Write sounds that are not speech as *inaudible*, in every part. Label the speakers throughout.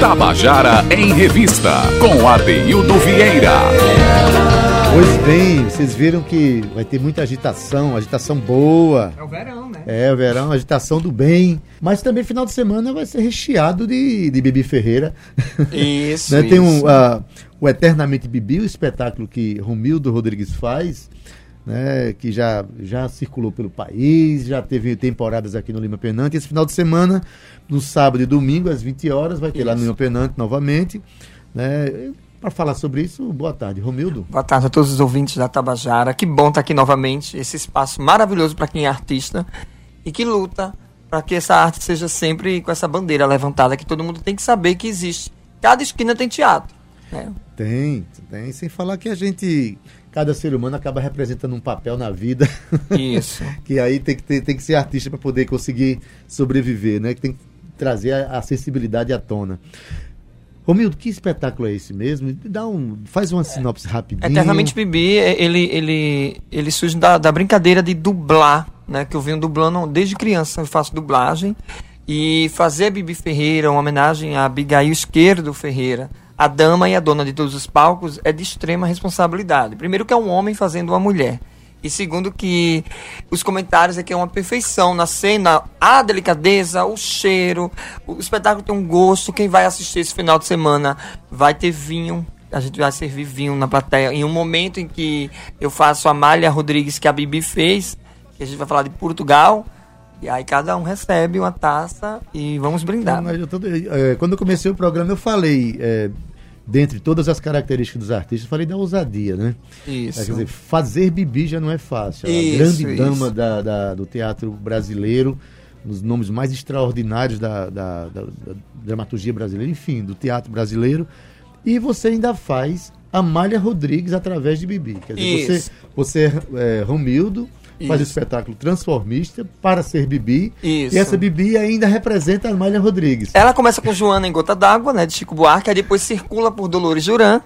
Speaker 1: Tabajara em Revista, com Adeildo Vieira.
Speaker 2: Pois bem, vocês viram que vai ter muita agitação, agitação boa.
Speaker 3: É o verão, né?
Speaker 2: É, o verão, agitação do bem. Mas também final de semana vai ser recheado de, de Bibi Ferreira.
Speaker 3: Isso, *laughs*
Speaker 2: né? Tem um,
Speaker 3: isso.
Speaker 2: uh, o Eternamente Bibi, o espetáculo que Romildo Rodrigues faz, né? que já, já circulou pelo país, já teve temporadas aqui no Lima Penante. Esse final de semana, no sábado e domingo, às 20 horas, vai ter lá no
Speaker 3: Isso.
Speaker 2: Lima Penante novamente. Né? Para falar sobre isso, boa tarde, Romildo.
Speaker 3: Boa tarde a todos os ouvintes da Tabajara. Que bom estar aqui novamente. Esse espaço maravilhoso para quem é artista e que luta para que essa arte seja sempre com essa bandeira levantada, que todo mundo tem que saber que existe. Cada esquina tem teatro. né?
Speaker 2: Tem, tem. Sem falar que a gente, cada ser humano acaba representando um papel na vida. *laughs*
Speaker 3: Isso.
Speaker 2: que aí tem que, ter, tem que ser artista para poder conseguir sobreviver, né? Que tem que trazer a, a sensibilidade à tona. Romildo, que espetáculo é esse mesmo? Dá um, faz uma sinopse rapidinho.
Speaker 3: Eternamente Bibi, ele, ele, ele surge da, da brincadeira de dublar, né? Que eu venho dublando desde criança, eu faço dublagem. E fazer a Bibi Ferreira, uma homenagem a Abigail Esquerdo Ferreira, a dama e a dona de todos os palcos, é de extrema responsabilidade. Primeiro que é um homem fazendo uma mulher. E segundo que os comentários é que é uma perfeição na cena, a delicadeza, o cheiro, o espetáculo tem um gosto. Quem vai assistir esse final de semana vai ter vinho. A gente vai servir vinho na plateia. Em um momento em que eu faço a malha Rodrigues que a Bibi fez, que a gente vai falar de Portugal. E aí cada um recebe uma taça e vamos brindar.
Speaker 2: Eu tô- é, quando eu comecei o programa, eu falei, é, dentre todas as características dos artistas, eu falei da ousadia, né?
Speaker 3: Isso.
Speaker 2: É, quer dizer, fazer Bibi já não é fácil. É a
Speaker 3: Isso,
Speaker 2: grande
Speaker 3: isso.
Speaker 2: dama da, da- do teatro brasileiro, um dos nomes mais extraordinários da, da- da- da dramaturgia brasileira, enfim, do teatro brasileiro. E você ainda faz Amália Rodrigues através de Bibi. Quer dizer,
Speaker 3: Isso.
Speaker 2: você, você é Romildo, faz o espetáculo transformista para ser Bibi.
Speaker 3: Isso.
Speaker 2: E essa Bibi ainda representa a Amália Rodrigues.
Speaker 3: Ela começa com Joana em Gota d'Água, né, de Chico Buarque, aí depois circula por Dolores Duran,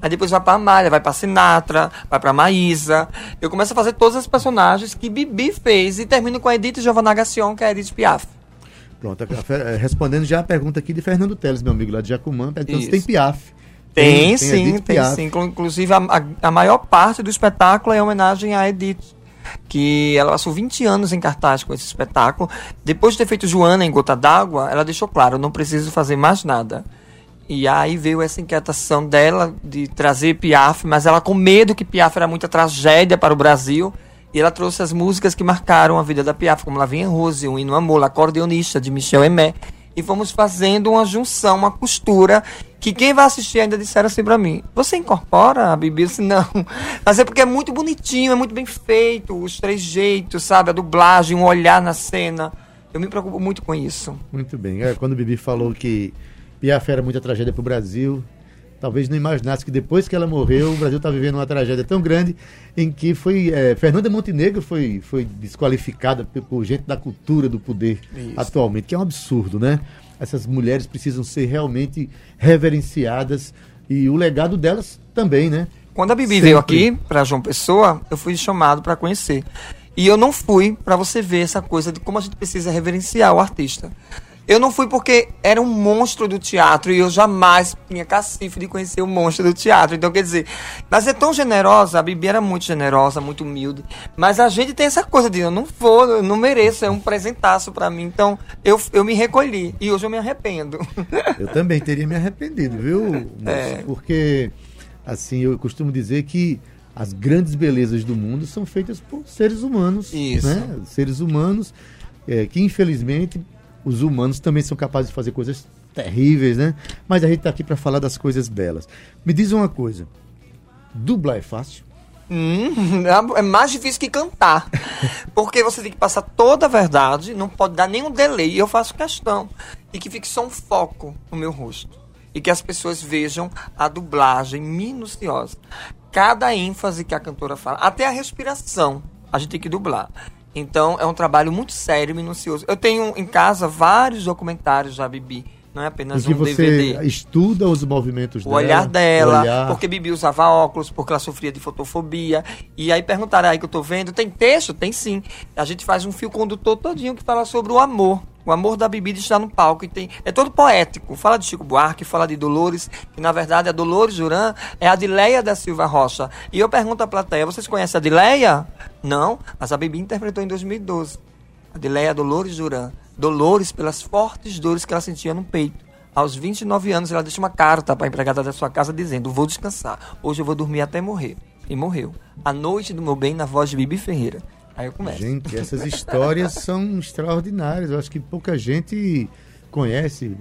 Speaker 3: aí depois vai pra Amália, vai pra Sinatra, vai pra Maísa. Eu começo a fazer todos os personagens que Bibi fez e termino com a Edith Giovanna Gassion, que é a Edith Piaf.
Speaker 2: Pronto, a- a- eh, respondendo já a pergunta aqui de Fernando Teles, meu amigo lá de Jacumã, perguntando se
Speaker 3: Isso.
Speaker 2: tem Piaf.
Speaker 3: Tem, sim,
Speaker 2: Edith
Speaker 3: tem sim. Inclu- Inclusive, a, a- a maior parte do espetáculo é homenagem à Edith. Que ela passou 20 anos em cartaz com esse espetáculo. Depois de ter feito Joana em Gota d'Água, ela deixou claro: não preciso fazer mais nada. E aí veio essa inquietação dela de trazer Piaf, mas ela com medo que Piaf era muita tragédia para o Brasil. E ela trouxe as músicas que marcaram a vida da Piaf, como Lavinha Rose, um hino amor, acordeonista de Michel Emé. E fomos fazendo uma junção, uma costura, que quem vai assistir ainda disseram assim pra mim, você incorpora a Bibi? Disse, não. Mas é porque é muito bonitinho, é muito bem feito, os três jeitos, sabe? A dublagem, um olhar na cena. Eu me preocupo muito com isso.
Speaker 2: Muito bem. É, quando o Bibi falou que Piaf era muita tragédia para o Brasil, talvez não imaginasse que depois que ela morreu, o Brasil está vivendo uma tragédia tão grande em que foi é, Fernanda Montenegro foi, foi desqualificada por, gente da cultura do poder
Speaker 3: Isso.
Speaker 2: atualmente, que é um absurdo, né? Essas mulheres precisam ser realmente reverenciadas e o legado delas também, né?
Speaker 3: Quando a Bibi
Speaker 2: Sempre.
Speaker 3: veio aqui pra João Pessoa, eu fui chamado pra conhecer. E eu não fui pra você ver essa coisa de como a gente precisa reverenciar o artista. Eu não fui porque era um monstro do teatro e eu jamais tinha cacife de conhecer o monstro do teatro. Então, quer dizer, mas é tão generosa, a Bibi era muito generosa, muito humilde. Mas a gente tem essa coisa de eu não vou, eu não mereço, é um presentaço pra mim. Então, eu, eu me recolhi e hoje eu me arrependo. *laughs*
Speaker 2: Eu também teria me arrependido, viu?
Speaker 3: É.
Speaker 2: Porque, assim, eu costumo dizer que as grandes belezas do mundo são feitas por seres humanos.
Speaker 3: Isso.
Speaker 2: Né? Seres humanos é, que, infelizmente, os humanos também são capazes de fazer coisas terríveis, né? Mas a gente está aqui para falar das coisas belas. Me diz uma coisa: dublar é fácil?
Speaker 3: Hum, é mais difícil que cantar. Porque você tem que passar toda a verdade, não pode dar nenhum delay. E eu faço questão. E que fique só um foco no meu rosto. E que as pessoas vejam a dublagem minuciosa. Cada ênfase que a cantora fala, até a respiração, a gente tem que dublar. Então é um trabalho muito sério e minucioso. Eu tenho em casa vários documentários da Bibi. Não é apenas um
Speaker 2: você
Speaker 3: DVD
Speaker 2: estuda os movimentos
Speaker 3: o
Speaker 2: dela.
Speaker 3: olhar dela,
Speaker 2: o olhar.
Speaker 3: porque Bibi usava óculos, porque ela sofria de fotofobia. E aí perguntaram aí que eu tô vendo, tem texto? Tem sim. A gente faz um fio condutor todinho que fala sobre o amor. O amor da Bibi de estar no palco. E tem, é todo poético. Fala de Chico Buarque, fala de Dolores, que na verdade a Dolores Duran é a Adileia da Silva Rocha. E eu pergunto à plateia, vocês conhecem a Adileia? Não, mas a Bibi interpretou em 2012. Adileia Dolores Duran. Dolores pelas fortes dores que ela sentia no peito. Aos 29 anos, ela deixa uma carta para a empregada da sua casa dizendo: Vou descansar. Hoje eu vou dormir até morrer. E morreu. A noite do meu bem na voz de Bibi Ferreira. Aí eu começo.
Speaker 2: Gente, essas histórias são extraordinárias. Eu acho que pouca gente conhece.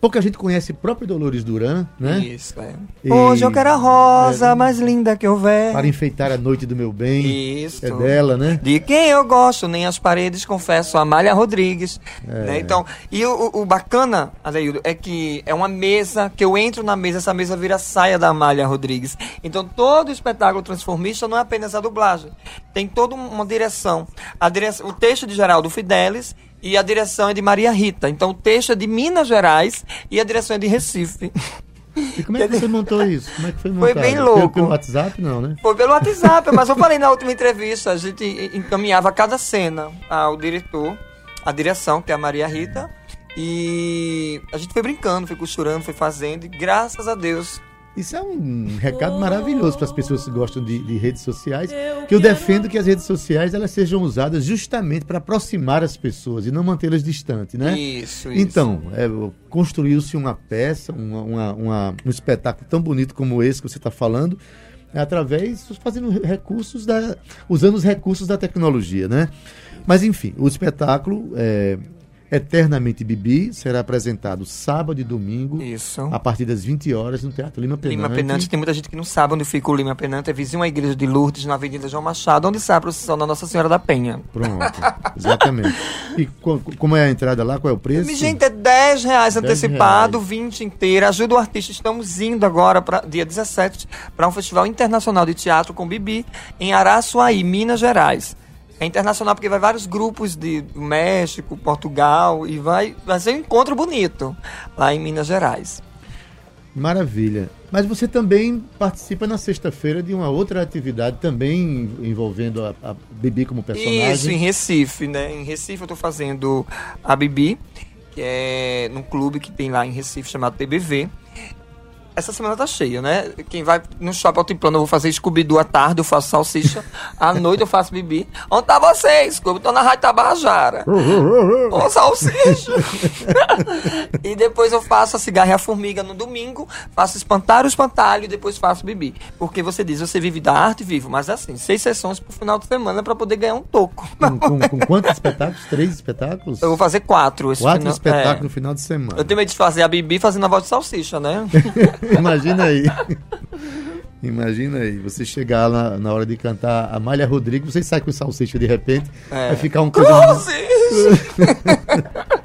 Speaker 2: Pouca gente conhece o próprio Dolores Duran, né?
Speaker 3: Isso, é. E... Hoje eu quero a rosa é, mais linda que houver.
Speaker 2: Para enfeitar a noite do meu bem.
Speaker 3: Isso.
Speaker 2: É dela, né?
Speaker 3: De quem eu gosto, nem as paredes, confesso, Amália Rodrigues. É. Né? Então, e o, o bacana, Adeildo, é que é uma mesa, que eu entro na mesa, essa mesa vira saia da Amália Rodrigues. Então, todo o espetáculo transformista não é apenas a dublagem. Tem toda uma direção. A direção o texto de Geraldo Fidelis e a direção é de Maria Rita. Então o texto é de Minas Gerais e a direção é de Recife.
Speaker 2: E como é que você montou isso? Como é que foi montado?
Speaker 3: Foi bem louco. Pelo,
Speaker 2: pelo WhatsApp, não, né?
Speaker 3: Foi pelo WhatsApp, mas eu falei na última entrevista, a gente encaminhava cada cena ao diretor, a direção, que é a Maria Rita, e a gente foi brincando, foi costurando, foi fazendo, e graças a Deus
Speaker 2: isso é um recado maravilhoso para as pessoas que gostam de, de, redes sociais, que eu defendo que as redes sociais elas sejam usadas justamente para aproximar as pessoas e não mantê-las distantes, né?
Speaker 3: Isso, isso.
Speaker 2: Então, é, construiu-se uma peça, uma, uma, uma, um espetáculo tão bonito como esse que você está falando, é através, fazendo recursos da, usando os recursos da tecnologia, né? Mas enfim, o espetáculo é, Eternamente Bibi será apresentado sábado e domingo.
Speaker 3: Isso.
Speaker 2: A partir das 20 horas no Teatro Lima Penante.
Speaker 3: Lima Penante, tem muita gente que não sabe onde fica o Lima Penante. É vizinho à igreja de Lourdes, na Avenida João Machado, onde sai a procissão da Nossa Senhora da Penha.
Speaker 2: Pronto, exatamente. E como é a entrada lá? Qual é o preço?
Speaker 3: Gente, é 10 reais 10 antecipado, reais. 20 inteira. Ajuda o artista. Estamos indo agora, para dia 17, para um festival internacional de teatro com Bibi, em Araçuaí, Minas Gerais. É internacional porque vai vários grupos de México, Portugal e vai, vai ser um encontro bonito lá em Minas Gerais.
Speaker 2: Maravilha. Mas você também participa na sexta-feira de uma outra atividade também envolvendo a, a Bibi como personagem.
Speaker 3: Isso, em Recife, né? Em Recife eu estou fazendo a Bibi, que é num clube que tem lá em Recife chamado TBV essa semana tá cheia, né? Quem vai no shopping altiplano, eu vou fazer Scooby-Doo à tarde, eu faço salsicha. *laughs* à noite eu faço bibi. Onde tá você, Scooby? Tô na Rádio Tabajara. *laughs* Ô, salsicha. *laughs* e depois eu faço a cigarra e a formiga no domingo, faço espantar o espantalho e depois faço bibi. Porque você diz, você vive da arte, vivo. Mas assim, seis sessões pro final de semana para poder ganhar um toco.
Speaker 2: Com, com, com, quantos espetáculos? Três espetáculos?
Speaker 3: Eu vou fazer quatro.
Speaker 2: quatro final, espetáculos é. no final de semana.
Speaker 3: Eu tenho medo de fazer a bibi fazendo a voz de salsicha, né?
Speaker 2: Imagina aí. Imagina aí, você chegar na, na hora de cantar a Malha Rodrigues, você sai com salsicha de repente, é. vai ficar um coisa. *laughs*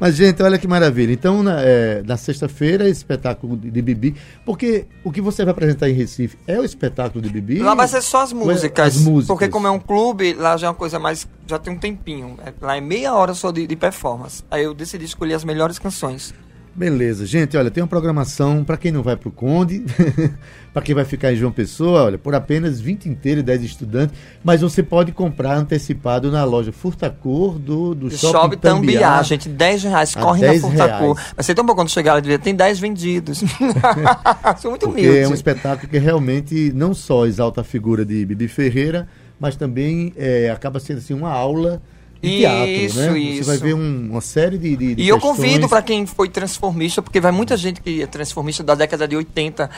Speaker 2: Mas, gente, olha que maravilha. Então, na, é, na sexta-feira, espetáculo de, de, Bibi. Porque o que você vai apresentar em Recife é o espetáculo de Bibi?
Speaker 3: Lá vai ser só as músicas. As músicas. Porque, como é um clube, lá já é uma coisa mais. Já tem um tempinho. É, lá é meia hora só de, de performance. Aí eu decidi escolher as melhores canções.
Speaker 2: Beleza, gente, olha, tem uma programação para quem não vai para o Conde, *laughs* para quem vai ficar em João Pessoa, olha, por apenas 20 inteiros e 10 estudantes, mas você pode comprar antecipado na loja Furtacor do, do Shopping, Shopping Tambiá. Tambiá.
Speaker 3: gente, 10 reais, corre 10 na Furtacor. Vai ser tão bom quando chegar lá, tem 10 vendidos. *laughs* *laughs* Sou muito
Speaker 2: humilde. É um espetáculo que realmente não só exalta a figura de Bibi Ferreira, mas também é, acaba sendo assim, uma aula de teatro, isso, né? Isso. Você vai ver um, uma série de, de,
Speaker 3: de E eu convido para quem foi transformista, porque vai muita gente que é transformista da década de 80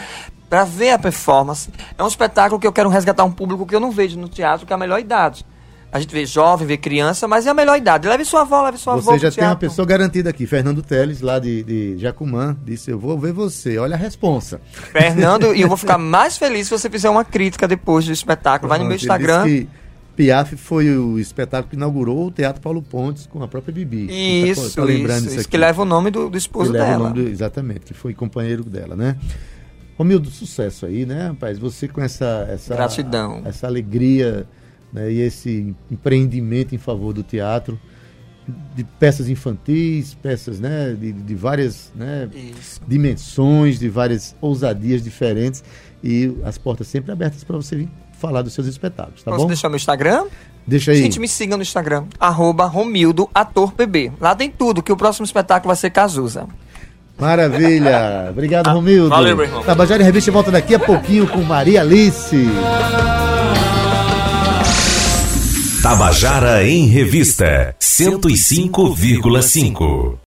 Speaker 3: para ver a performance. É um espetáculo que eu quero resgatar um público que eu não vejo no teatro, que é a melhor idade. A gente vê jovem, vê criança, mas é a melhor idade. Leve sua avó, leve sua
Speaker 2: você
Speaker 3: avó.
Speaker 2: Você já tem uma pessoa garantida aqui. Fernando Teles, lá de, de Jacumã, disse: Eu vou ver você. Olha a responsa.
Speaker 3: Fernando, e eu vou ficar *laughs* mais feliz se você fizer uma crítica depois do espetáculo. Vai no meu Instagram.
Speaker 2: Piaf foi o espetáculo que inaugurou o Teatro Paulo Pontes com a própria Bibi.
Speaker 3: Isso, tá, tá lembrando isso, isso, que leva o nome do, do esposo dela. Do,
Speaker 2: exatamente, que foi companheiro dela, né? Romildo, sucesso aí, né, rapaz? Você com essa... essa
Speaker 3: Gratidão.
Speaker 2: Essa alegria né, e esse empreendimento em favor do teatro, de peças infantis, peças né, de, de várias né, dimensões, de várias ousadias diferentes e as portas sempre abertas para você vir falar dos seus espetáculos, tá
Speaker 3: Posso
Speaker 2: bom?
Speaker 3: deixar meu Instagram?
Speaker 2: Deixa aí.
Speaker 3: Gente, me siga no Instagram, arroba Romildo Ator PB. Lá tem tudo, que o próximo espetáculo vai ser Cazuza.
Speaker 2: Maravilha. *laughs* Obrigado, Romildo.
Speaker 4: valeu, meu irmão.
Speaker 2: Tabajara em Revista volta daqui a pouquinho com Maria Alice.
Speaker 5: Tabajara em Revista 105,5.